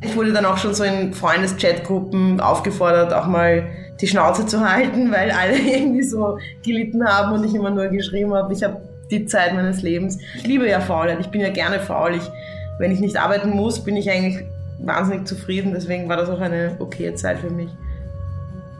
Ich wurde dann auch schon so in Freundes-Chatgruppen aufgefordert, auch mal die Schnauze zu halten, weil alle irgendwie so gelitten haben und ich immer nur geschrieben habe, ich habe die Zeit meines Lebens. Ich liebe ja Faulheit, ich bin ja gerne faul. Ich, wenn ich nicht arbeiten muss, bin ich eigentlich wahnsinnig zufrieden. Deswegen war das auch eine okaye Zeit für mich.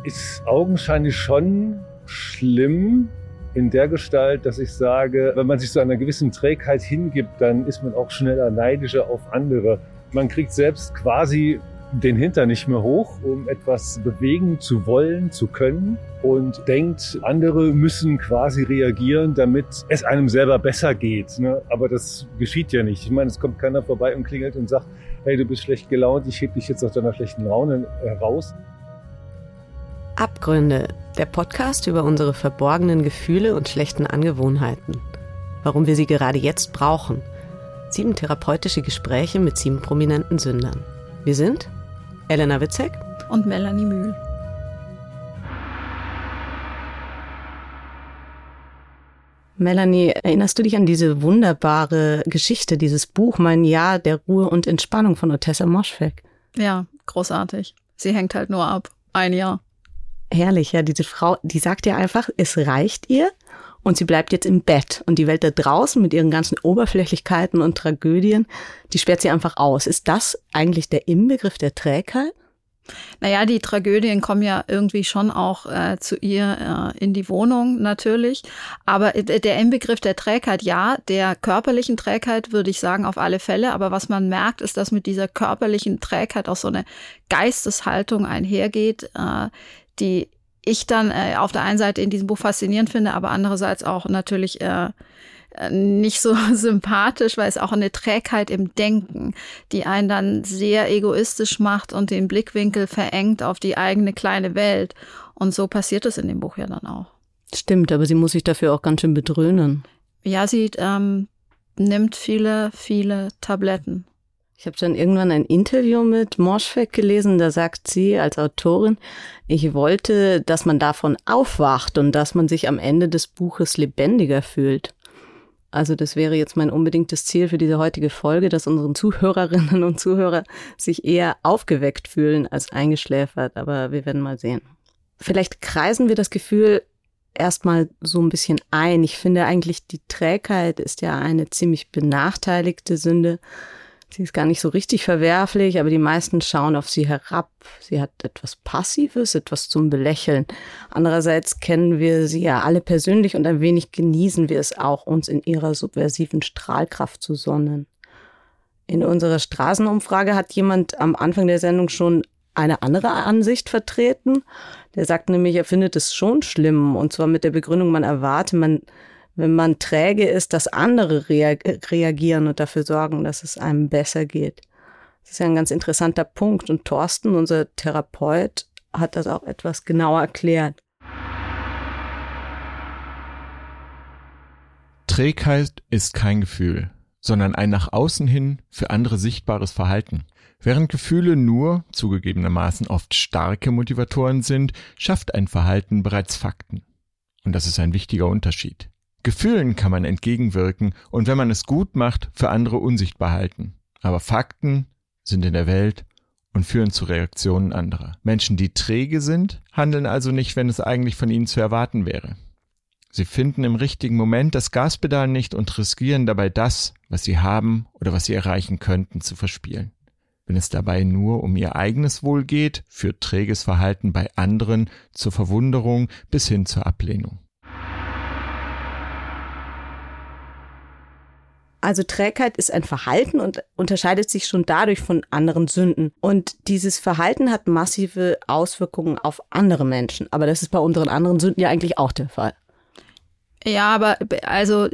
Ist augenscheinlich schon schlimm in der Gestalt, dass ich sage, wenn man sich so einer gewissen Trägheit hingibt, dann ist man auch schneller neidischer auf andere. Man kriegt selbst quasi den Hintern nicht mehr hoch, um etwas bewegen zu wollen, zu können und denkt, andere müssen quasi reagieren, damit es einem selber besser geht. Ne? Aber das geschieht ja nicht. Ich meine, es kommt keiner vorbei und klingelt und sagt, hey, du bist schlecht gelaunt, ich heb dich jetzt aus deiner schlechten Laune heraus. Abgründe, der Podcast über unsere verborgenen Gefühle und schlechten Angewohnheiten. Warum wir sie gerade jetzt brauchen. Sieben therapeutische Gespräche mit sieben prominenten Sündern. Wir sind Elena Witzek und Melanie Mühl. Melanie, erinnerst du dich an diese wunderbare Geschichte, dieses Buch Mein Jahr der Ruhe und Entspannung von Otessa Moschweg? Ja, großartig. Sie hängt halt nur ab. Ein Jahr. Herrlich, ja, diese Frau, die sagt ja einfach, es reicht ihr und sie bleibt jetzt im Bett und die Welt da draußen mit ihren ganzen Oberflächlichkeiten und Tragödien, die sperrt sie einfach aus. Ist das eigentlich der Inbegriff der Trägheit? Naja, die Tragödien kommen ja irgendwie schon auch äh, zu ihr äh, in die Wohnung natürlich. Aber der Inbegriff der Trägheit, ja, der körperlichen Trägheit würde ich sagen auf alle Fälle. Aber was man merkt, ist, dass mit dieser körperlichen Trägheit auch so eine Geisteshaltung einhergeht, äh, die ich dann äh, auf der einen Seite in diesem Buch faszinierend finde, aber andererseits auch natürlich äh, äh, nicht so sympathisch, weil es auch eine Trägheit im Denken, die einen dann sehr egoistisch macht und den Blickwinkel verengt auf die eigene kleine Welt. Und so passiert es in dem Buch ja dann auch. Stimmt, aber sie muss sich dafür auch ganz schön bedröhnen. Ja, sie ähm, nimmt viele, viele Tabletten. Ich habe dann irgendwann ein Interview mit Moschweg gelesen, da sagt sie als Autorin, ich wollte, dass man davon aufwacht und dass man sich am Ende des Buches lebendiger fühlt. Also das wäre jetzt mein unbedingtes Ziel für diese heutige Folge, dass unseren Zuhörerinnen und Zuhörer sich eher aufgeweckt fühlen als eingeschläfert, aber wir werden mal sehen. Vielleicht kreisen wir das Gefühl erstmal so ein bisschen ein. Ich finde eigentlich, die Trägheit ist ja eine ziemlich benachteiligte Sünde. Sie ist gar nicht so richtig verwerflich, aber die meisten schauen auf sie herab. Sie hat etwas Passives, etwas zum Belächeln. Andererseits kennen wir sie ja alle persönlich und ein wenig genießen wir es auch, uns in ihrer subversiven Strahlkraft zu sonnen. In unserer Straßenumfrage hat jemand am Anfang der Sendung schon eine andere Ansicht vertreten. Der sagt nämlich, er findet es schon schlimm und zwar mit der Begründung, man erwarte, man wenn man träge ist, dass andere reagieren und dafür sorgen, dass es einem besser geht. Das ist ja ein ganz interessanter Punkt. Und Thorsten, unser Therapeut, hat das auch etwas genauer erklärt. Trägheit ist kein Gefühl, sondern ein nach außen hin für andere sichtbares Verhalten. Während Gefühle nur, zugegebenermaßen oft starke Motivatoren sind, schafft ein Verhalten bereits Fakten. Und das ist ein wichtiger Unterschied. Gefühlen kann man entgegenwirken und wenn man es gut macht, für andere unsichtbar halten. Aber Fakten sind in der Welt und führen zu Reaktionen anderer. Menschen, die träge sind, handeln also nicht, wenn es eigentlich von ihnen zu erwarten wäre. Sie finden im richtigen Moment das Gaspedal nicht und riskieren dabei das, was sie haben oder was sie erreichen könnten, zu verspielen. Wenn es dabei nur um ihr eigenes Wohl geht, führt träges Verhalten bei anderen zur Verwunderung bis hin zur Ablehnung. Also Trägheit ist ein Verhalten und unterscheidet sich schon dadurch von anderen Sünden. Und dieses Verhalten hat massive Auswirkungen auf andere Menschen. Aber das ist bei unseren anderen Sünden ja eigentlich auch der Fall. Ja, aber also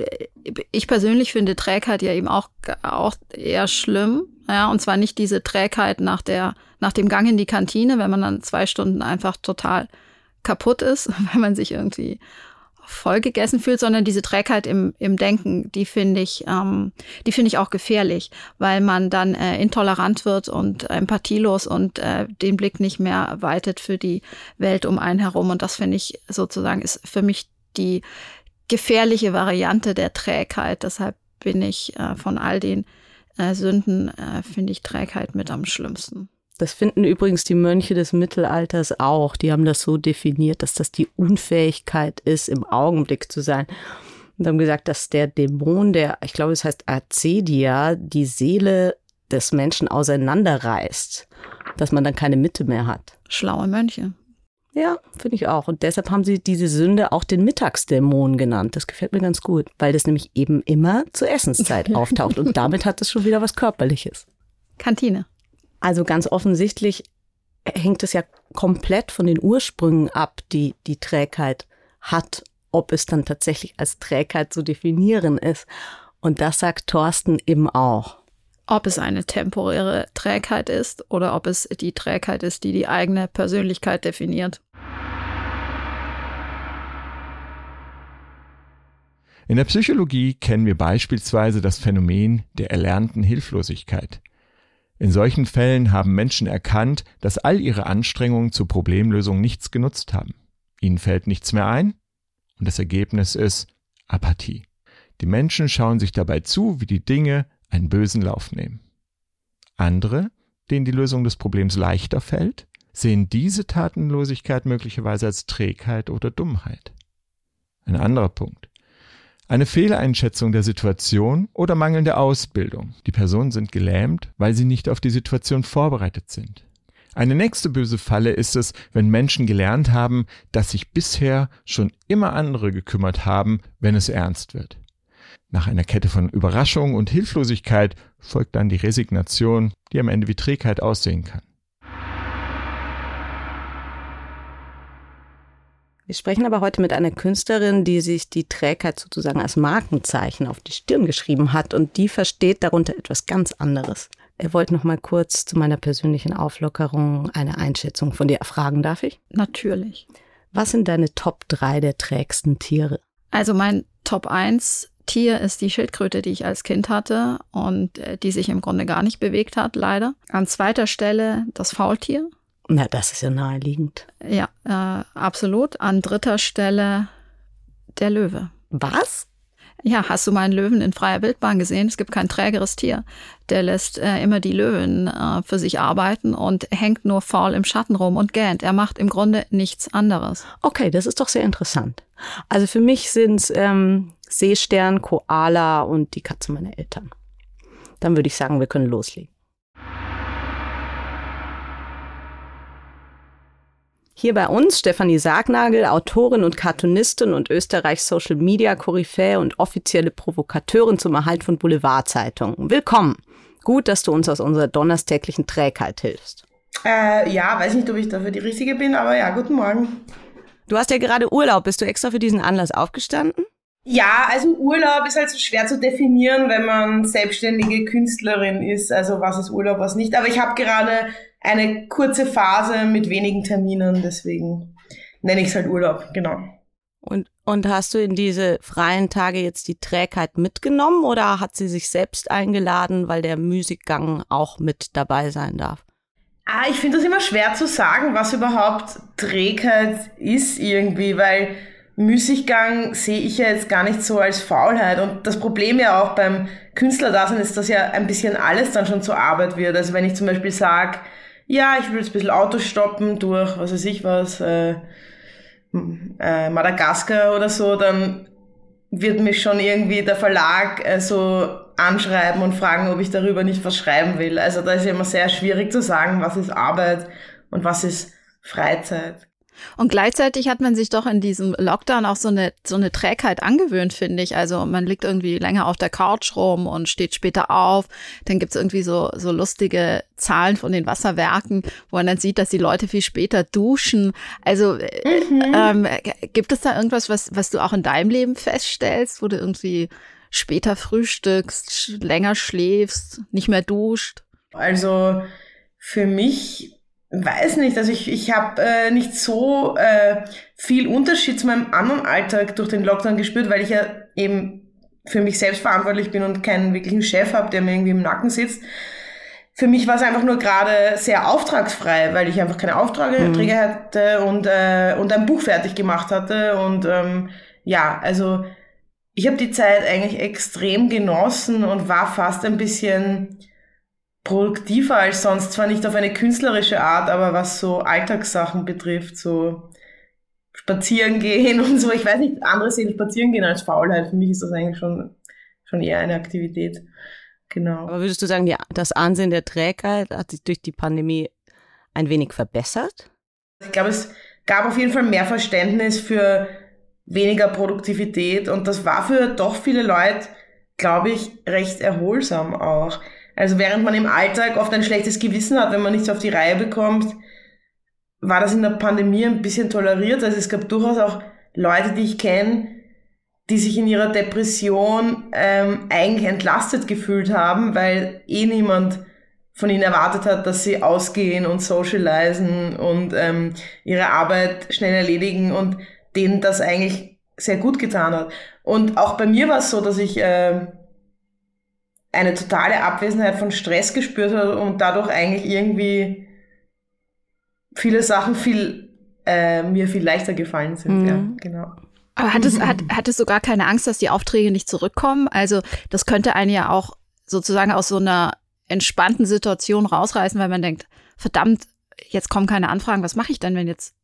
ich persönlich finde Trägheit ja eben auch, auch eher schlimm. Ja, und zwar nicht diese Trägheit nach der, nach dem Gang in die Kantine, wenn man dann zwei Stunden einfach total kaputt ist, wenn man sich irgendwie vollgegessen fühlt, sondern diese Trägheit im, im Denken, die finde ich, ähm, die finde ich auch gefährlich, weil man dann äh, intolerant wird und empathielos und äh, den Blick nicht mehr weitet für die Welt um einen herum. Und das finde ich sozusagen ist für mich die gefährliche Variante der Trägheit. Deshalb bin ich äh, von all den äh, Sünden äh, finde ich Trägheit mit am schlimmsten. Das finden übrigens die Mönche des Mittelalters auch. Die haben das so definiert, dass das die Unfähigkeit ist, im Augenblick zu sein. Und haben gesagt, dass der Dämon, der, ich glaube, es heißt Acedia, die Seele des Menschen auseinanderreißt, dass man dann keine Mitte mehr hat. Schlaue Mönche. Ja, finde ich auch. Und deshalb haben sie diese Sünde auch den Mittagsdämon genannt. Das gefällt mir ganz gut, weil das nämlich eben immer zur Essenszeit auftaucht. Und damit hat es schon wieder was Körperliches. Kantine. Also ganz offensichtlich hängt es ja komplett von den Ursprüngen ab, die die Trägheit hat, ob es dann tatsächlich als Trägheit zu definieren ist. Und das sagt Thorsten eben auch. Ob es eine temporäre Trägheit ist oder ob es die Trägheit ist, die die eigene Persönlichkeit definiert. In der Psychologie kennen wir beispielsweise das Phänomen der erlernten Hilflosigkeit. In solchen Fällen haben Menschen erkannt, dass all ihre Anstrengungen zur Problemlösung nichts genutzt haben. Ihnen fällt nichts mehr ein und das Ergebnis ist Apathie. Die Menschen schauen sich dabei zu, wie die Dinge einen bösen Lauf nehmen. Andere, denen die Lösung des Problems leichter fällt, sehen diese Tatenlosigkeit möglicherweise als Trägheit oder Dummheit. Ein anderer Punkt. Eine Fehleinschätzung der Situation oder mangelnde Ausbildung. Die Personen sind gelähmt, weil sie nicht auf die Situation vorbereitet sind. Eine nächste böse Falle ist es, wenn Menschen gelernt haben, dass sich bisher schon immer andere gekümmert haben, wenn es ernst wird. Nach einer Kette von Überraschung und Hilflosigkeit folgt dann die Resignation, die am Ende wie Trägheit aussehen kann. Wir sprechen aber heute mit einer Künstlerin, die sich die Trägheit sozusagen als Markenzeichen auf die Stirn geschrieben hat und die versteht darunter etwas ganz anderes. Er wollte noch mal kurz zu meiner persönlichen Auflockerung eine Einschätzung von dir erfragen, darf ich? Natürlich. Was sind deine Top 3 der trägsten Tiere? Also mein Top 1 Tier ist die Schildkröte, die ich als Kind hatte und äh, die sich im Grunde gar nicht bewegt hat, leider. An zweiter Stelle das Faultier. Na, das ist ja naheliegend. Ja, äh, absolut. An dritter Stelle der Löwe. Was? Ja, hast du meinen Löwen in freier Wildbahn gesehen? Es gibt kein trägeres Tier. Der lässt äh, immer die Löwen äh, für sich arbeiten und hängt nur faul im Schatten rum und gähnt. Er macht im Grunde nichts anderes. Okay, das ist doch sehr interessant. Also für mich sind's ähm, Seestern, Koala und die Katze meiner Eltern. Dann würde ich sagen, wir können loslegen. Hier bei uns Stefanie Sargnagel, Autorin und Cartoonistin und Österreichs Social Media Koryphäe und offizielle Provokateurin zum Erhalt von Boulevardzeitungen. Willkommen. Gut, dass du uns aus unserer donnerstäglichen Trägheit hilfst. Äh, ja, weiß nicht, ob ich dafür die Richtige bin, aber ja, guten Morgen. Du hast ja gerade Urlaub. Bist du extra für diesen Anlass aufgestanden? Ja, also Urlaub ist halt so schwer zu definieren, wenn man selbstständige Künstlerin ist. Also was ist Urlaub, was nicht. Aber ich habe gerade eine kurze Phase mit wenigen Terminen, deswegen nenne ich es halt Urlaub, genau. Und, und hast du in diese freien Tage jetzt die Trägheit mitgenommen oder hat sie sich selbst eingeladen, weil der Musikgang auch mit dabei sein darf? Ah, ich finde das immer schwer zu sagen, was überhaupt Trägheit ist irgendwie, weil Müßiggang sehe ich ja jetzt gar nicht so als Faulheit. Und das Problem ja auch beim Künstlerdasein ist, dass ja ein bisschen alles dann schon zur Arbeit wird. Also wenn ich zum Beispiel sage, ja, ich will jetzt ein bisschen Autos stoppen durch, was weiß ich was, äh, äh, Madagaskar oder so, dann wird mich schon irgendwie der Verlag äh, so anschreiben und fragen, ob ich darüber nicht was schreiben will. Also da ist ja immer sehr schwierig zu sagen, was ist Arbeit und was ist Freizeit. Und gleichzeitig hat man sich doch in diesem Lockdown auch so eine, so eine Trägheit angewöhnt, finde ich. Also man liegt irgendwie länger auf der Couch rum und steht später auf. Dann gibt's irgendwie so, so lustige Zahlen von den Wasserwerken, wo man dann sieht, dass die Leute viel später duschen. Also äh, mhm. ähm, gibt es da irgendwas, was, was du auch in deinem Leben feststellst, wo du irgendwie später frühstückst, länger schläfst, nicht mehr duscht? Also für mich weiß nicht, also ich, ich habe äh, nicht so äh, viel Unterschied zu meinem anderen Alltag durch den Lockdown gespürt, weil ich ja eben für mich selbst verantwortlich bin und keinen wirklichen Chef habe, der mir irgendwie im Nacken sitzt. Für mich war es einfach nur gerade sehr auftragsfrei, weil ich einfach keine Aufträge mhm. hatte und, äh, und ein Buch fertig gemacht hatte. Und ähm, ja, also Ich habe die Zeit eigentlich extrem genossen und war fast ein bisschen produktiver als sonst. Zwar nicht auf eine künstlerische Art, aber was so Alltagssachen betrifft, so spazieren gehen und so. Ich weiß nicht, andere sehen spazieren gehen als Faulheit. Für mich ist das eigentlich schon, schon eher eine Aktivität. Genau. Aber würdest du sagen, die, das Ansehen der Trägheit hat sich durch die Pandemie ein wenig verbessert? Ich glaube, es gab auf jeden Fall mehr Verständnis für weniger Produktivität und das war für doch viele Leute, glaube ich, recht erholsam auch. Also während man im Alltag oft ein schlechtes Gewissen hat, wenn man nichts auf die Reihe bekommt, war das in der Pandemie ein bisschen toleriert. Also es gab durchaus auch Leute, die ich kenne, die sich in ihrer Depression ähm, eigentlich entlastet gefühlt haben, weil eh niemand von ihnen erwartet hat, dass sie ausgehen und socialisen und ähm, ihre Arbeit schnell erledigen und denen das eigentlich sehr gut getan hat. Und auch bei mir war es so, dass ich äh, eine totale Abwesenheit von Stress gespürt habe und dadurch eigentlich irgendwie viele Sachen viel äh, mir viel leichter gefallen sind. Mhm. Ja, genau. Aber hattest, hat, hattest du gar keine Angst, dass die Aufträge nicht zurückkommen? Also das könnte einen ja auch sozusagen aus so einer entspannten Situation rausreißen, weil man denkt, verdammt, jetzt kommen keine Anfragen, was mache ich denn, wenn jetzt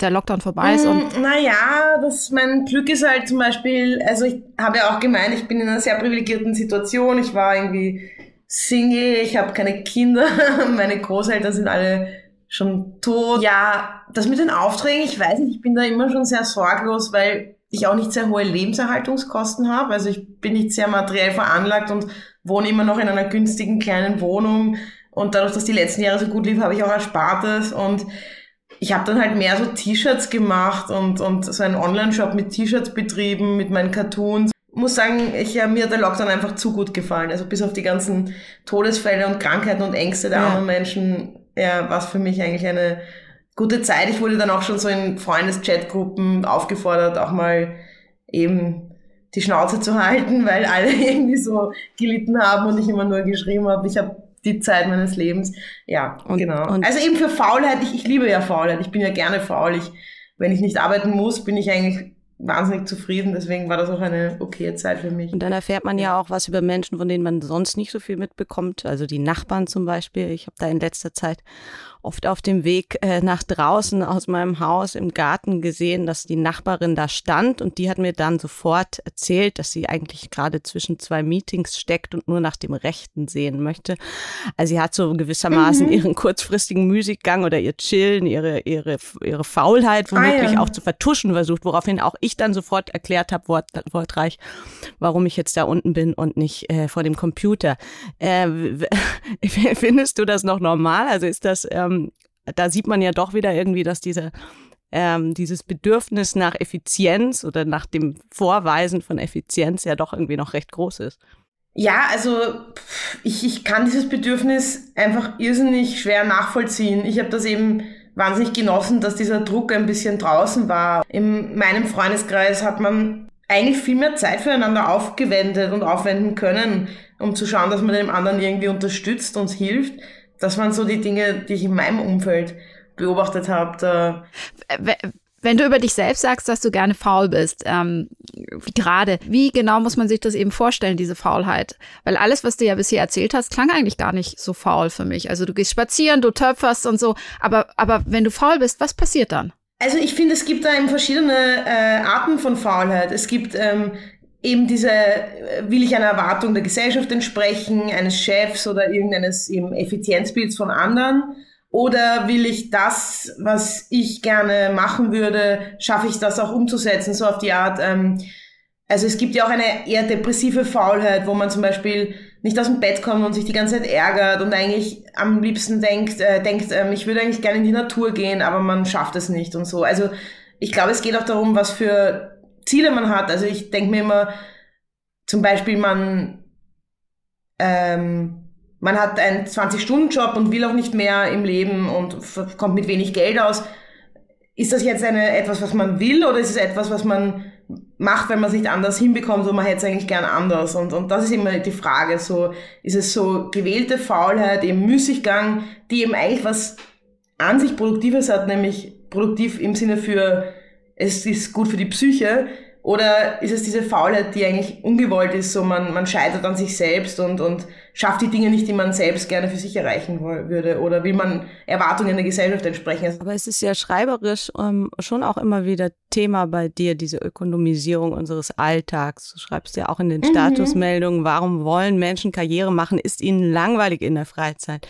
der Lockdown vorbei ist? Und mm, naja, das, mein Glück ist halt zum Beispiel, also ich habe ja auch gemeint, ich bin in einer sehr privilegierten Situation. Ich war irgendwie Single, ich habe keine Kinder, meine Großeltern sind alle schon tot. Ja, das mit den Aufträgen, ich weiß nicht, ich bin da immer schon sehr sorglos, weil ich auch nicht sehr hohe Lebenserhaltungskosten habe. Also ich bin nicht sehr materiell veranlagt und wohne immer noch in einer günstigen kleinen Wohnung. Und dadurch, dass die letzten Jahre so gut lief, habe ich auch Erspartes und ich habe dann halt mehr so T-Shirts gemacht und, und so einen Online-Shop mit T-Shirts betrieben, mit meinen Cartoons. Muss sagen, ich, ja, mir hat der Lockdown einfach zu gut gefallen. Also bis auf die ganzen Todesfälle und Krankheiten und Ängste der ja. armen Menschen, ja, war es für mich eigentlich eine gute Zeit. Ich wurde dann auch schon so in Freundes-Chatgruppen aufgefordert, auch mal eben die Schnauze zu halten, weil alle irgendwie so gelitten haben und ich immer nur geschrieben habe, ich habe die Zeit meines Lebens. Ja, und, genau. Und also eben für Faulheit, ich, ich liebe ja Faulheit, ich bin ja gerne faul. Ich, wenn ich nicht arbeiten muss, bin ich eigentlich wahnsinnig zufrieden. Deswegen war das auch eine okaye Zeit für mich. Und dann erfährt man ja auch was über Menschen, von denen man sonst nicht so viel mitbekommt. Also die Nachbarn zum Beispiel. Ich habe da in letzter Zeit oft auf dem Weg äh, nach draußen aus meinem Haus im Garten gesehen, dass die Nachbarin da stand und die hat mir dann sofort erzählt, dass sie eigentlich gerade zwischen zwei Meetings steckt und nur nach dem Rechten sehen möchte. Also sie hat so gewissermaßen mhm. ihren kurzfristigen Musikgang oder ihr Chillen, ihre, ihre, ihre Faulheit womöglich ah, ja. auch zu vertuschen versucht, woraufhin auch ich dann sofort erklärt habe, wort, wortreich, warum ich jetzt da unten bin und nicht äh, vor dem Computer. Äh, findest du das noch normal? Also ist das ähm, ähm, da sieht man ja doch wieder irgendwie, dass diese ähm, dieses Bedürfnis nach Effizienz oder nach dem Vorweisen von Effizienz ja doch irgendwie noch recht groß ist. Ja, also ich, ich kann dieses Bedürfnis einfach irrsinnig schwer nachvollziehen. Ich habe das eben wahnsinnig genossen, dass dieser Druck ein bisschen draußen war. In meinem Freundeskreis hat man eigentlich viel mehr Zeit füreinander aufgewendet und aufwenden können, um zu schauen, dass man dem anderen irgendwie unterstützt und hilft. Das waren so die Dinge, die ich in meinem Umfeld beobachtet habe. Wenn du über dich selbst sagst, dass du gerne faul bist, ähm, gerade, wie genau muss man sich das eben vorstellen, diese Faulheit? Weil alles, was du ja bisher erzählt hast, klang eigentlich gar nicht so faul für mich. Also du gehst spazieren, du töpferst und so, aber, aber wenn du faul bist, was passiert dann? Also ich finde, es gibt da eben verschiedene äh, Arten von Faulheit. Es gibt ähm, eben diese, äh, will ich einer Erwartung der Gesellschaft entsprechen, eines Chefs oder irgendeines eben Effizienzbilds von anderen? Oder will ich das, was ich gerne machen würde, schaffe ich das auch umzusetzen, so auf die Art, ähm, also es gibt ja auch eine eher depressive Faulheit, wo man zum Beispiel nicht aus dem Bett kommt und sich die ganze Zeit ärgert und eigentlich am liebsten denkt, äh, denkt, ähm, ich würde eigentlich gerne in die Natur gehen, aber man schafft es nicht und so. Also ich glaube, es geht auch darum, was für Ziele man hat. Also ich denke mir immer, zum Beispiel man, ähm, man hat einen 20-Stunden-Job und will auch nicht mehr im Leben und kommt mit wenig Geld aus. Ist das jetzt eine, etwas, was man will oder ist es etwas, was man macht, wenn man es nicht anders hinbekommt und man hätte es eigentlich gern anders? Und, und das ist immer die Frage. So, ist es so gewählte Faulheit, eben Müßiggang, die eben eigentlich was an sich Produktives hat, nämlich produktiv im Sinne für es ist gut für die Psyche, Oder ist es diese Faulheit, die eigentlich ungewollt ist, so man, man scheitert an sich selbst und, und schafft die Dinge nicht, die man selbst gerne für sich erreichen würde? Oder will man Erwartungen der Gesellschaft entsprechen? Aber es ist ja schreiberisch ähm, schon auch immer wieder Thema bei dir, diese Ökonomisierung unseres Alltags. Du schreibst ja auch in den mhm. Statusmeldungen, warum wollen Menschen Karriere machen? Ist ihnen langweilig in der Freizeit?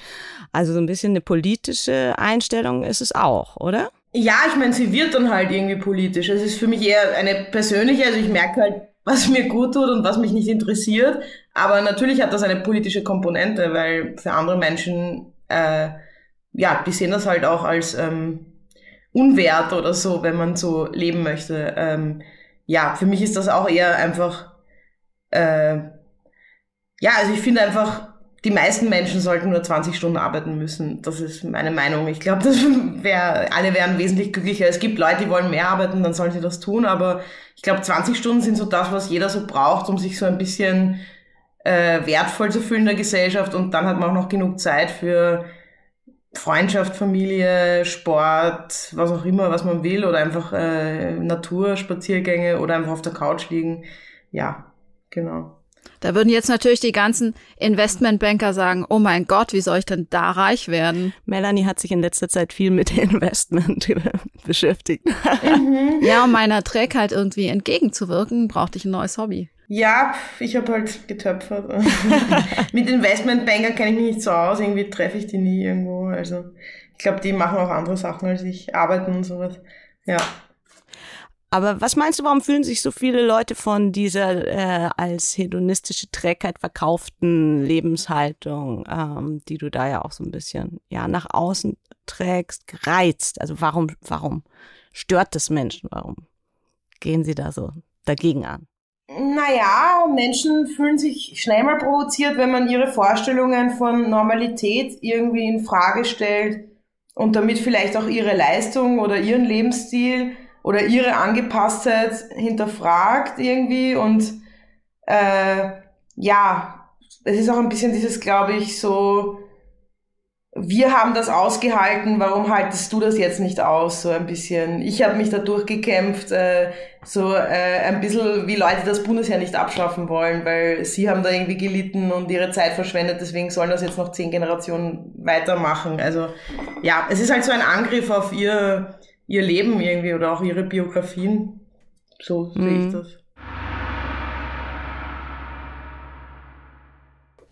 Also so ein bisschen eine politische Einstellung ist es auch, oder? Ja, ich meine, sie wird dann halt irgendwie politisch. Es ist für mich eher eine persönliche, also ich merke halt, was mir gut tut und was mich nicht interessiert. Aber natürlich hat das eine politische Komponente, weil für andere Menschen, äh, ja, die sehen das halt auch als ähm, unwert oder so, wenn man so leben möchte. Ähm, ja, für mich ist das auch eher einfach, äh, ja, also ich finde einfach, die meisten Menschen sollten nur 20 Stunden arbeiten müssen. Das ist meine Meinung. Ich glaube, das wär, alle wären wesentlich glücklicher. Es gibt Leute, die wollen mehr arbeiten, dann sollen sie das tun. Aber ich glaube, 20 Stunden sind so das, was jeder so braucht, um sich so ein bisschen äh, wertvoll zu fühlen in der Gesellschaft. Und dann hat man auch noch genug Zeit für Freundschaft, Familie, Sport, was auch immer, was man will. Oder einfach äh, Natur, Spaziergänge oder einfach auf der Couch liegen. Ja, genau. Da würden jetzt natürlich die ganzen Investmentbanker sagen, oh mein Gott, wie soll ich denn da reich werden? Melanie hat sich in letzter Zeit viel mit Investment beschäftigt. Mhm. Ja, um meiner Trägheit irgendwie entgegenzuwirken, brauchte ich ein neues Hobby. Ja, ich habe halt getöpfert. mit Investmentbankern kenne ich mich nicht so aus, irgendwie treffe ich die nie irgendwo. Also ich glaube, die machen auch andere Sachen als ich, arbeiten und sowas. Ja. Aber was meinst du, warum fühlen sich so viele Leute von dieser äh, als hedonistische Trägheit verkauften Lebenshaltung, ähm, die du da ja auch so ein bisschen ja nach außen trägst, gereizt? Also warum, warum stört das Menschen? Warum gehen sie da so dagegen an? Naja, Menschen fühlen sich schnell mal provoziert, wenn man ihre Vorstellungen von Normalität irgendwie in Frage stellt und damit vielleicht auch ihre Leistung oder ihren Lebensstil oder ihre Angepasstheit hinterfragt irgendwie und äh, ja, es ist auch ein bisschen dieses, glaube ich, so, wir haben das ausgehalten, warum haltest du das jetzt nicht aus? So ein bisschen. Ich habe mich da durchgekämpft, äh, so äh, ein bisschen wie Leute das Bundesheer nicht abschaffen wollen, weil sie haben da irgendwie gelitten und ihre Zeit verschwendet, deswegen sollen das jetzt noch zehn Generationen weitermachen. Also ja, es ist halt so ein Angriff auf ihr ihr Leben irgendwie oder auch ihre Biografien. So sehe ich mhm. das.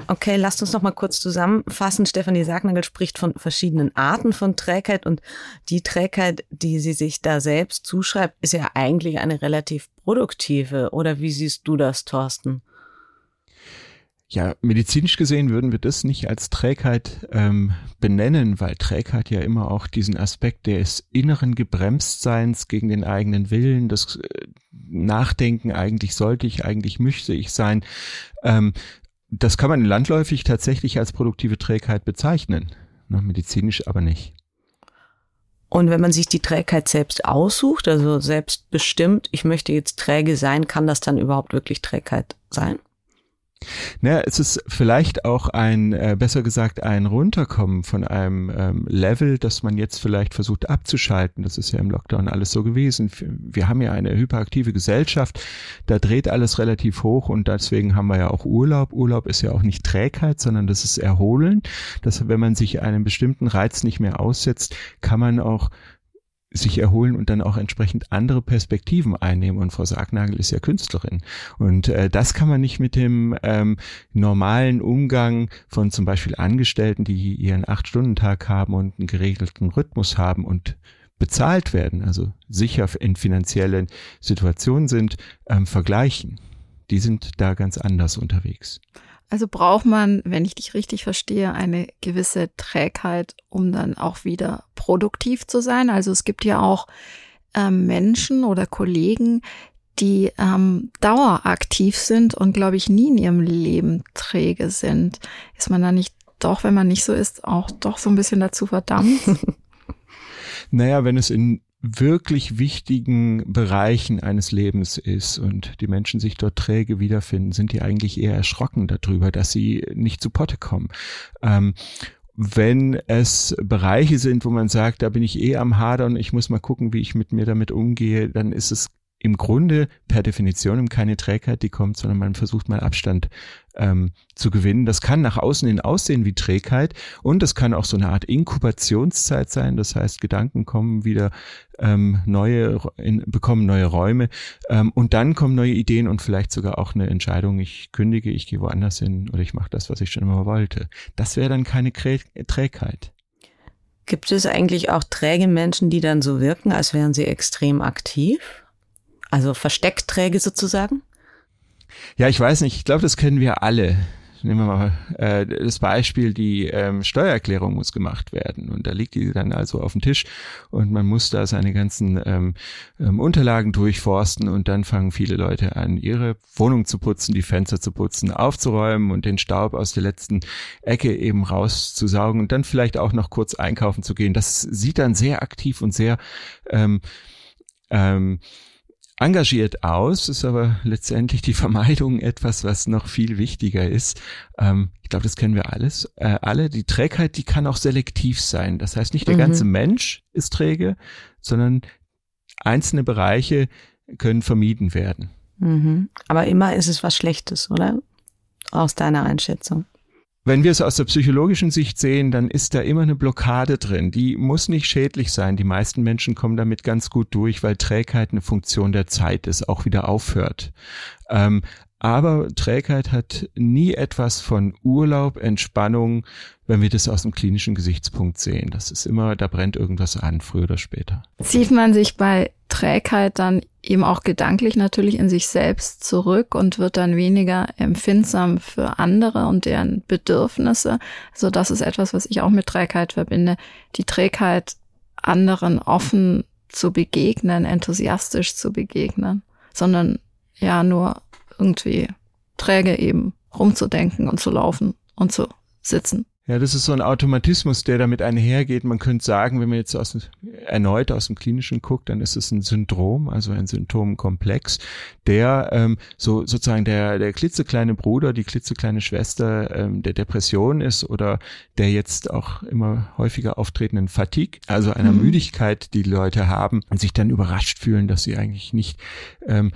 Okay, lasst uns noch mal kurz zusammenfassen. Stefanie Sagnagel spricht von verschiedenen Arten von Trägheit und die Trägheit, die sie sich da selbst zuschreibt, ist ja eigentlich eine relativ produktive. Oder wie siehst du das, Thorsten? Ja, medizinisch gesehen würden wir das nicht als Trägheit ähm, benennen, weil Trägheit ja immer auch diesen Aspekt des inneren Gebremstseins gegen den eigenen Willen, das äh, Nachdenken, eigentlich sollte ich, eigentlich möchte ich sein, ähm, das kann man landläufig tatsächlich als produktive Trägheit bezeichnen, ne, medizinisch aber nicht. Und wenn man sich die Trägheit selbst aussucht, also selbst bestimmt, ich möchte jetzt träge sein, kann das dann überhaupt wirklich Trägheit sein? Naja, es ist vielleicht auch ein, äh, besser gesagt, ein Runterkommen von einem ähm, Level, das man jetzt vielleicht versucht abzuschalten. Das ist ja im Lockdown alles so gewesen. Wir haben ja eine hyperaktive Gesellschaft, da dreht alles relativ hoch und deswegen haben wir ja auch Urlaub. Urlaub ist ja auch nicht Trägheit, sondern das ist Erholen. Dass wenn man sich einem bestimmten Reiz nicht mehr aussetzt, kann man auch sich erholen und dann auch entsprechend andere Perspektiven einnehmen. Und Frau Sargnagel ist ja Künstlerin. Und äh, das kann man nicht mit dem ähm, normalen Umgang von zum Beispiel Angestellten, die ihren Acht-Stunden-Tag haben und einen geregelten Rhythmus haben und bezahlt werden, also sicher in finanziellen Situationen sind, ähm, vergleichen. Die sind da ganz anders unterwegs. Also braucht man, wenn ich dich richtig verstehe, eine gewisse Trägheit, um dann auch wieder produktiv zu sein. Also es gibt ja auch ähm, Menschen oder Kollegen, die ähm, daueraktiv sind und, glaube ich, nie in ihrem Leben träge sind. Ist man da nicht doch, wenn man nicht so ist, auch doch so ein bisschen dazu verdammt? naja, wenn es in wirklich wichtigen Bereichen eines Lebens ist und die Menschen sich dort träge wiederfinden, sind die eigentlich eher erschrocken darüber, dass sie nicht zu Potte kommen. Ähm, wenn es Bereiche sind, wo man sagt, da bin ich eh am Hadern, ich muss mal gucken, wie ich mit mir damit umgehe, dann ist es im Grunde per Definition keine Trägheit, die kommt, sondern man versucht mal Abstand ähm, zu gewinnen. Das kann nach außen hin aussehen wie Trägheit und das kann auch so eine Art Inkubationszeit sein. Das heißt, Gedanken kommen wieder ähm, neue, in, bekommen neue Räume ähm, und dann kommen neue Ideen und vielleicht sogar auch eine Entscheidung, ich kündige, ich gehe woanders hin oder ich mache das, was ich schon immer wollte. Das wäre dann keine Trägheit. Gibt es eigentlich auch träge Menschen, die dann so wirken, als wären sie extrem aktiv? Also Versteckträge sozusagen? Ja, ich weiß nicht. Ich glaube, das kennen wir alle. Nehmen wir mal äh, das Beispiel, die ähm, Steuererklärung muss gemacht werden. Und da liegt die dann also auf dem Tisch und man muss da seine ganzen ähm, ähm, Unterlagen durchforsten und dann fangen viele Leute an, ihre Wohnung zu putzen, die Fenster zu putzen, aufzuräumen und den Staub aus der letzten Ecke eben rauszusaugen und dann vielleicht auch noch kurz einkaufen zu gehen. Das sieht dann sehr aktiv und sehr ähm, ähm, engagiert aus, ist aber letztendlich die Vermeidung etwas, was noch viel wichtiger ist. Ähm, ich glaube, das kennen wir alles, äh, alle. Die Trägheit, die kann auch selektiv sein. Das heißt, nicht der mhm. ganze Mensch ist träge, sondern einzelne Bereiche können vermieden werden. Mhm. Aber immer ist es was Schlechtes, oder? Aus deiner Einschätzung. Wenn wir es aus der psychologischen Sicht sehen, dann ist da immer eine Blockade drin. Die muss nicht schädlich sein. Die meisten Menschen kommen damit ganz gut durch, weil Trägheit eine Funktion der Zeit ist, auch wieder aufhört. Ähm, aber Trägheit hat nie etwas von Urlaub, Entspannung, wenn wir das aus dem klinischen Gesichtspunkt sehen. Das ist immer, da brennt irgendwas an, früher oder später. Zieht man sich bei Trägheit dann eben auch gedanklich natürlich in sich selbst zurück und wird dann weniger empfindsam für andere und deren Bedürfnisse. Also das ist etwas, was ich auch mit Trägheit verbinde. Die Trägheit, anderen offen zu begegnen, enthusiastisch zu begegnen, sondern ja nur irgendwie träge eben rumzudenken und zu laufen und zu sitzen. Ja, das ist so ein Automatismus, der damit einhergeht. Man könnte sagen, wenn man jetzt aus, erneut aus dem Klinischen guckt, dann ist es ein Syndrom, also ein Symptomkomplex, der ähm, so sozusagen der, der klitzekleine Bruder, die klitzekleine Schwester ähm, der Depression ist oder der jetzt auch immer häufiger auftretenden Fatigue, also einer mhm. Müdigkeit, die, Leute haben und sich dann überrascht fühlen, dass sie eigentlich nicht ähm,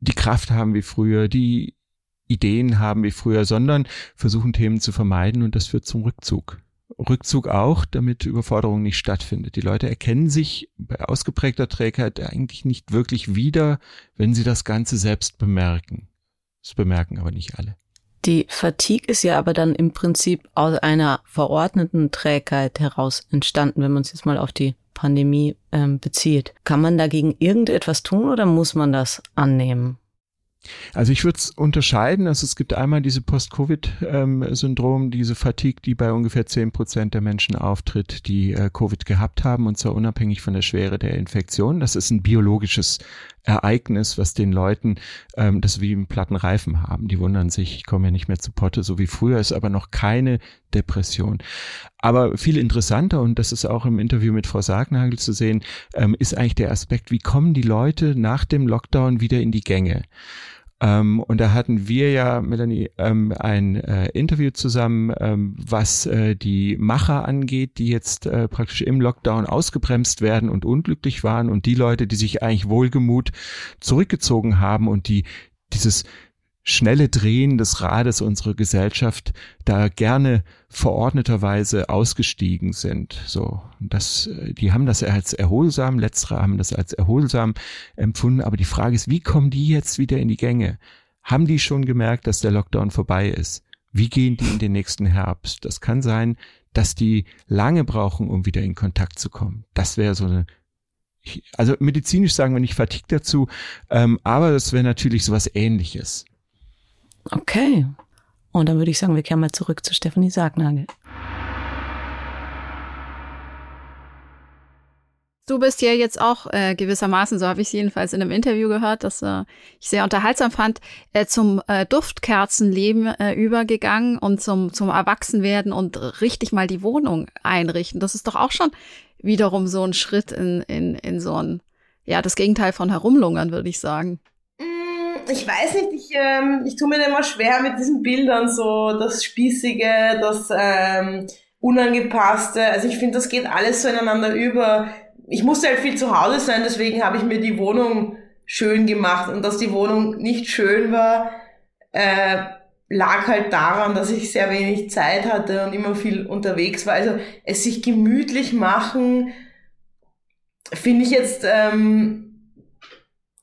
die Kraft haben wie früher, die Ideen haben wie früher, sondern versuchen Themen zu vermeiden und das führt zum Rückzug. Rückzug auch, damit Überforderung nicht stattfindet. Die Leute erkennen sich bei ausgeprägter Trägheit eigentlich nicht wirklich wieder, wenn sie das Ganze selbst bemerken. Das bemerken aber nicht alle. Die Fatigue ist ja aber dann im Prinzip aus einer verordneten Trägheit heraus entstanden, wenn man es jetzt mal auf die Pandemie ähm, bezieht. Kann man dagegen irgendetwas tun oder muss man das annehmen? Also ich würde es unterscheiden. Also es gibt einmal diese Post-Covid-Syndrom, diese Fatigue, die bei ungefähr zehn Prozent der Menschen auftritt, die äh, Covid gehabt haben und zwar unabhängig von der Schwere der Infektion. Das ist ein biologisches Ereignis, was den Leuten ähm, das wie im platten Reifen haben. Die wundern sich, ich komme ja nicht mehr zu Potte, so wie früher, ist aber noch keine Depression. Aber viel interessanter, und das ist auch im Interview mit Frau Sargnagel zu sehen, ähm, ist eigentlich der Aspekt, wie kommen die Leute nach dem Lockdown wieder in die Gänge? Ähm, und da hatten wir ja, Melanie, ähm, ein äh, Interview zusammen, ähm, was äh, die Macher angeht, die jetzt äh, praktisch im Lockdown ausgebremst werden und unglücklich waren und die Leute, die sich eigentlich wohlgemut zurückgezogen haben und die dieses schnelle Drehen des Rades unserer Gesellschaft da gerne verordneterweise ausgestiegen sind. So, das, die haben das als erholsam, letztere haben das als erholsam empfunden. Aber die Frage ist, wie kommen die jetzt wieder in die Gänge? Haben die schon gemerkt, dass der Lockdown vorbei ist? Wie gehen die in den nächsten Herbst? Das kann sein, dass die lange brauchen, um wieder in Kontakt zu kommen. Das wäre so eine also medizinisch sagen wir nicht Fatigue dazu, ähm, aber das wäre natürlich sowas ähnliches. Okay. Und dann würde ich sagen, wir kehren mal zurück zu Stephanie Sargnagel. Du bist ja jetzt auch äh, gewissermaßen, so habe ich es jedenfalls in einem Interview gehört, das äh, ich sehr unterhaltsam fand, äh, zum äh, Duftkerzenleben äh, übergegangen und zum, zum Erwachsenwerden und richtig mal die Wohnung einrichten. Das ist doch auch schon wiederum so ein Schritt in, in, in so ein, ja, das Gegenteil von Herumlungern, würde ich sagen ich weiß nicht, ich, ähm, ich tue mir immer schwer mit diesen Bildern, so das Spießige, das ähm, Unangepasste. Also ich finde, das geht alles so ineinander über. Ich musste halt viel zu Hause sein, deswegen habe ich mir die Wohnung schön gemacht und dass die Wohnung nicht schön war, äh, lag halt daran, dass ich sehr wenig Zeit hatte und immer viel unterwegs war. Also es sich gemütlich machen, finde ich jetzt, ähm,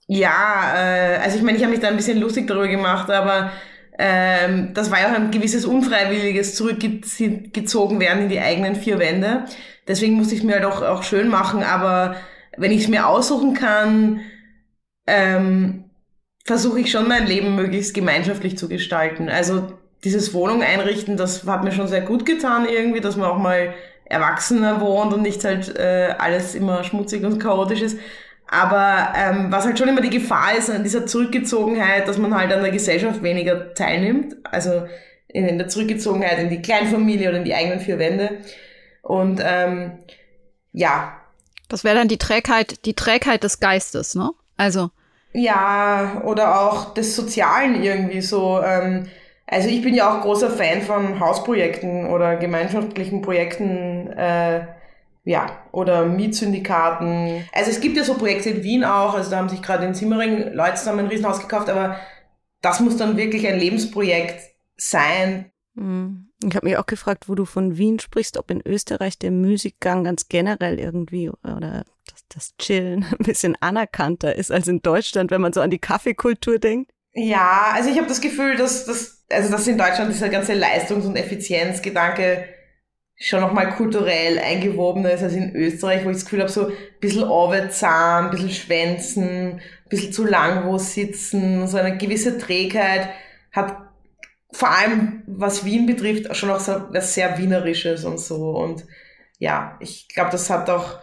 ja, äh, also ich meine, ich habe mich da ein bisschen lustig darüber gemacht, aber ähm, das war ja auch ein gewisses unfreiwilliges zurückgezogen werden in die eigenen vier Wände. Deswegen musste ich es mir halt auch, auch schön machen, aber wenn ich es mir aussuchen kann, ähm, versuche ich schon mein Leben möglichst gemeinschaftlich zu gestalten. Also dieses Wohnung einrichten, das hat mir schon sehr gut getan irgendwie, dass man auch mal erwachsener wohnt und nicht halt äh, alles immer schmutzig und chaotisch ist. Aber ähm, was halt schon immer die Gefahr ist an dieser Zurückgezogenheit, dass man halt an der Gesellschaft weniger teilnimmt. Also in, in der Zurückgezogenheit in die Kleinfamilie oder in die eigenen vier Wände. Und ähm, ja. Das wäre dann die Trägheit, die Trägheit des Geistes, ne? Also. Ja, oder auch des Sozialen irgendwie so. Ähm, also ich bin ja auch großer Fan von Hausprojekten oder gemeinschaftlichen Projekten, äh, ja, oder Mietsyndikaten. Also es gibt ja so Projekte in Wien auch, also da haben sich gerade in Simmering Leute zusammen ein Riesenhaus gekauft, aber das muss dann wirklich ein Lebensprojekt sein. Mhm. Ich habe mich auch gefragt, wo du von Wien sprichst, ob in Österreich der Musikgang ganz generell irgendwie oder das, das Chillen ein bisschen anerkannter ist als in Deutschland, wenn man so an die Kaffeekultur denkt. Ja, also ich habe das Gefühl, dass, dass, also dass in Deutschland dieser ganze Leistungs- und Effizienzgedanke schon nochmal kulturell eingewobener ist als in Österreich, wo ich das Gefühl habe, so ein bisschen Zahn, ein bisschen Schwänzen, ein bisschen zu lang wo sitzen, so eine gewisse Trägheit hat vor allem, was Wien betrifft, schon auch so was sehr Wienerisches und so. Und ja, ich glaube, das hat auch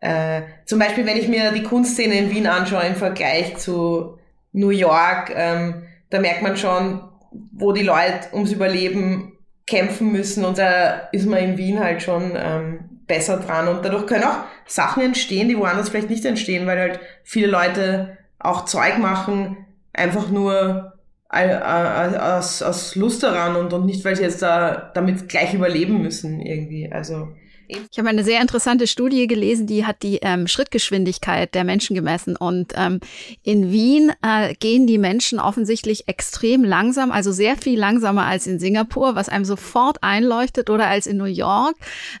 äh, zum Beispiel, wenn ich mir die Kunstszene in Wien anschaue im Vergleich zu New York, ähm, da merkt man schon, wo die Leute ums Überleben kämpfen müssen und da ist man in Wien halt schon ähm, besser dran und dadurch können auch Sachen entstehen, die woanders vielleicht nicht entstehen, weil halt viele Leute auch Zeug machen, einfach nur aus, aus Lust daran und, und nicht, weil sie jetzt da damit gleich überleben müssen irgendwie. Also ich habe eine sehr interessante Studie gelesen, die hat die ähm, Schrittgeschwindigkeit der Menschen gemessen. Und ähm, in Wien äh, gehen die Menschen offensichtlich extrem langsam, also sehr viel langsamer als in Singapur, was einem sofort einleuchtet oder als in New York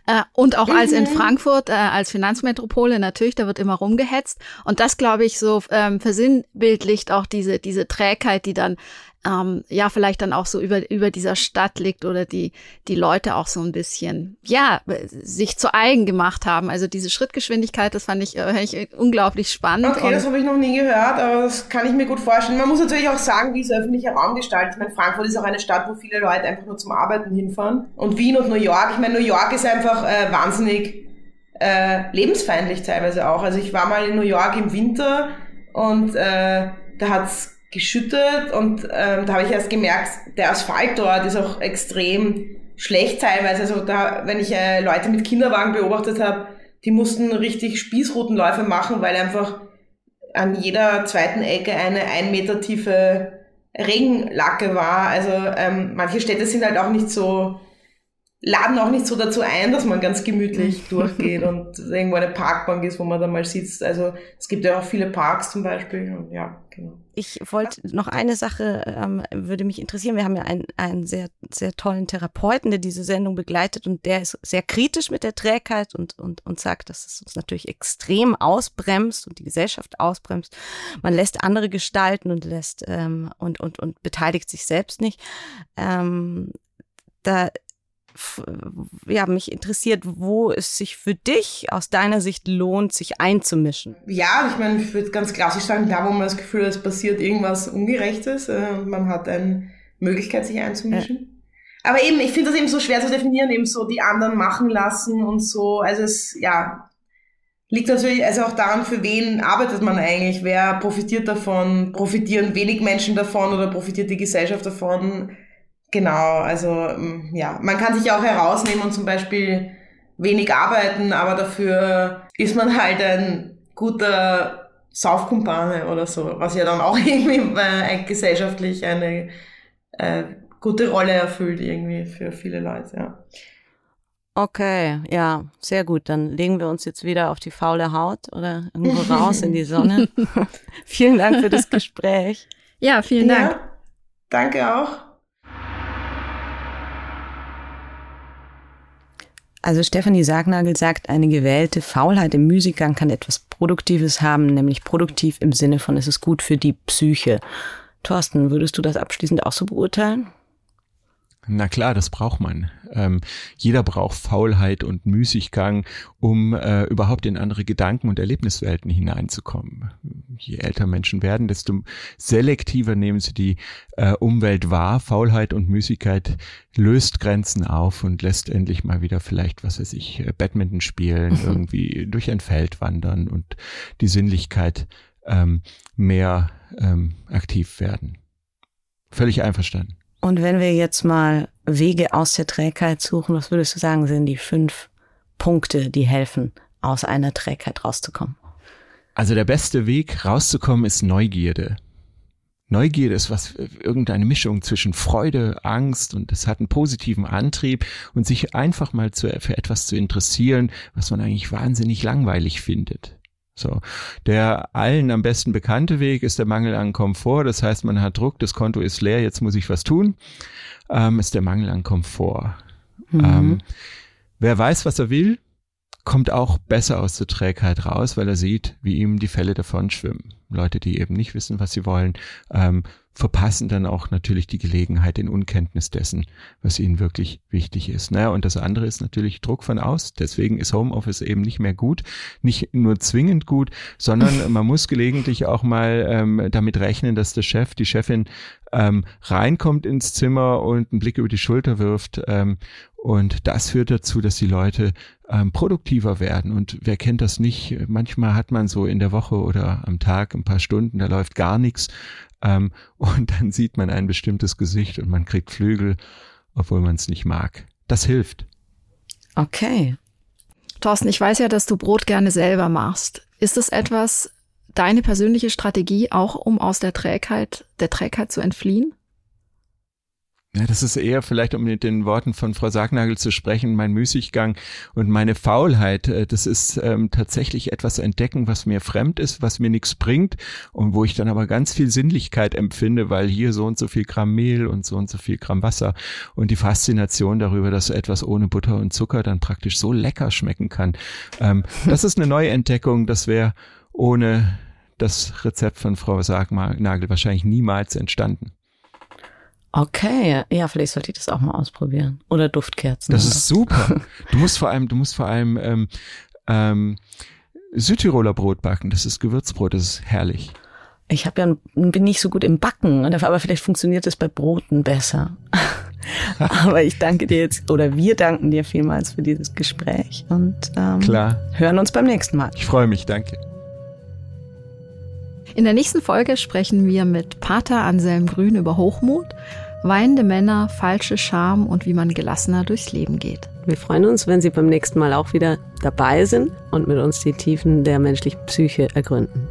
äh, und auch mhm. als in mhm. Frankfurt, äh, als Finanzmetropole natürlich, da wird immer rumgehetzt. Und das, glaube ich, so ähm, versinnbildlicht auch diese, diese Trägheit, die dann ähm, ja vielleicht dann auch so über, über dieser Stadt liegt oder die, die Leute auch so ein bisschen, ja, sich zu eigen gemacht haben. Also diese Schrittgeschwindigkeit, das fand ich, äh, ich unglaublich spannend. Okay, das habe ich noch nie gehört, aber das kann ich mir gut vorstellen. Man muss natürlich auch sagen, wie ist öffentlicher Raum gestaltet. Ich meine, Frankfurt ist auch eine Stadt, wo viele Leute einfach nur zum Arbeiten hinfahren. Und Wien und New York, ich meine, New York ist einfach äh, wahnsinnig äh, lebensfeindlich teilweise auch. Also ich war mal in New York im Winter und äh, da hat's geschüttet und ähm, da habe ich erst gemerkt, der Asphalt dort ist auch extrem schlecht teilweise. Also da, wenn ich äh, Leute mit Kinderwagen beobachtet habe, die mussten richtig Spießrutenläufe machen, weil einfach an jeder zweiten Ecke eine ein Meter tiefe Regenlacke war. Also ähm, manche Städte sind halt auch nicht so laden auch nicht so dazu ein, dass man ganz gemütlich durchgeht und irgendwo eine Parkbank ist, wo man dann mal sitzt. Also es gibt ja auch viele Parks zum Beispiel. Ja, genau. Ich wollte noch eine Sache, ähm, würde mich interessieren. Wir haben ja einen, einen sehr, sehr tollen Therapeuten, der diese Sendung begleitet und der ist sehr kritisch mit der Trägheit und, und, und sagt, dass es uns natürlich extrem ausbremst und die Gesellschaft ausbremst. Man lässt andere gestalten und lässt ähm, und, und, und beteiligt sich selbst nicht. Ähm, da ja, mich interessiert, wo es sich für dich aus deiner Sicht lohnt, sich einzumischen. Ja, ich meine, ich würde ganz klassisch sagen, da wo man das Gefühl hat, es passiert irgendwas Ungerechtes äh, und man hat eine Möglichkeit, sich einzumischen. Ja. Aber eben, ich finde das eben so schwer zu definieren, eben so die anderen machen lassen und so. Also es, ja, liegt natürlich also auch daran, für wen arbeitet man eigentlich, wer profitiert davon, profitieren wenig Menschen davon oder profitiert die Gesellschaft davon Genau, also mm, ja, man kann sich auch herausnehmen und zum Beispiel wenig arbeiten, aber dafür ist man halt ein guter Saufkumpane oder so, was ja dann auch irgendwie äh, gesellschaftlich eine äh, gute Rolle erfüllt irgendwie für viele Leute, ja. Okay, ja, sehr gut. Dann legen wir uns jetzt wieder auf die faule Haut oder irgendwo raus in die Sonne. vielen Dank für das Gespräch. Ja, vielen Dank. Ja, danke auch. Also Stefanie Sargnagel sagt, eine gewählte Faulheit im Müßiggang kann etwas Produktives haben, nämlich produktiv im Sinne von, es ist gut für die Psyche. Thorsten, würdest du das abschließend auch so beurteilen? Na klar, das braucht man. Ähm, jeder braucht Faulheit und Müßiggang, um äh, überhaupt in andere Gedanken und Erlebniswelten hineinzukommen. Je älter Menschen werden, desto selektiver nehmen sie die äh, Umwelt wahr. Faulheit und Müßigkeit löst Grenzen auf und lässt endlich mal wieder vielleicht, was weiß ich, äh, Badminton spielen, irgendwie durch ein Feld wandern und die Sinnlichkeit ähm, mehr ähm, aktiv werden. Völlig einverstanden. Und wenn wir jetzt mal Wege aus der Trägheit suchen, was würdest du sagen, sind die fünf Punkte, die helfen, aus einer Trägheit rauszukommen? Also der beste Weg rauszukommen ist Neugierde. Neugierde ist was, irgendeine Mischung zwischen Freude, Angst und es hat einen positiven Antrieb und sich einfach mal zu, für etwas zu interessieren, was man eigentlich wahnsinnig langweilig findet. So. Der allen am besten bekannte Weg ist der Mangel an Komfort. Das heißt, man hat Druck, das Konto ist leer, jetzt muss ich was tun. Ähm, ist der Mangel an Komfort. Mhm. Ähm, wer weiß, was er will, kommt auch besser aus der Trägheit raus, weil er sieht, wie ihm die Fälle davon schwimmen. Leute, die eben nicht wissen, was sie wollen, ähm, verpassen dann auch natürlich die Gelegenheit in Unkenntnis dessen, was ihnen wirklich wichtig ist. Naja, und das andere ist natürlich Druck von aus. Deswegen ist Homeoffice eben nicht mehr gut, nicht nur zwingend gut, sondern man muss gelegentlich auch mal ähm, damit rechnen, dass der Chef, die Chefin ähm, reinkommt ins Zimmer und einen Blick über die Schulter wirft. Ähm, und das führt dazu, dass die Leute ähm, produktiver werden. Und wer kennt das nicht? Manchmal hat man so in der Woche oder am Tag ein paar Stunden, da läuft gar nichts. Ähm, und dann sieht man ein bestimmtes Gesicht und man kriegt Flügel, obwohl man es nicht mag. Das hilft. Okay. Thorsten, ich weiß ja, dass du Brot gerne selber machst. Ist es etwas, deine persönliche Strategie auch, um aus der Trägheit, der Trägheit zu entfliehen? Ja, das ist eher vielleicht, um mit den Worten von Frau Sargnagel zu sprechen, mein Müßiggang und meine Faulheit. Äh, das ist ähm, tatsächlich etwas entdecken, was mir fremd ist, was mir nichts bringt und wo ich dann aber ganz viel Sinnlichkeit empfinde, weil hier so und so viel Gramm Mehl und so und so viel Gramm Wasser und die Faszination darüber, dass etwas ohne Butter und Zucker dann praktisch so lecker schmecken kann. Ähm, das ist eine neue Entdeckung. Das wäre ohne das Rezept von Frau Sargnagel wahrscheinlich niemals entstanden. Okay, ja, vielleicht sollte ich das auch mal ausprobieren. Oder Duftkerzen. Das oder? ist super. Du musst vor allem, du musst vor allem ähm, ähm, Südtiroler Brot backen. Das ist Gewürzbrot, das ist herrlich. Ich habe ja bin nicht so gut im Backen, aber vielleicht funktioniert das bei Broten besser. aber ich danke dir jetzt oder wir danken dir vielmals für dieses Gespräch und ähm, Klar. hören uns beim nächsten Mal. Ich freue mich, danke. In der nächsten Folge sprechen wir mit Pater Anselm Grün über Hochmut Weinende Männer, falsche Scham und wie man gelassener durchs Leben geht. Wir freuen uns, wenn Sie beim nächsten Mal auch wieder dabei sind und mit uns die Tiefen der menschlichen Psyche ergründen.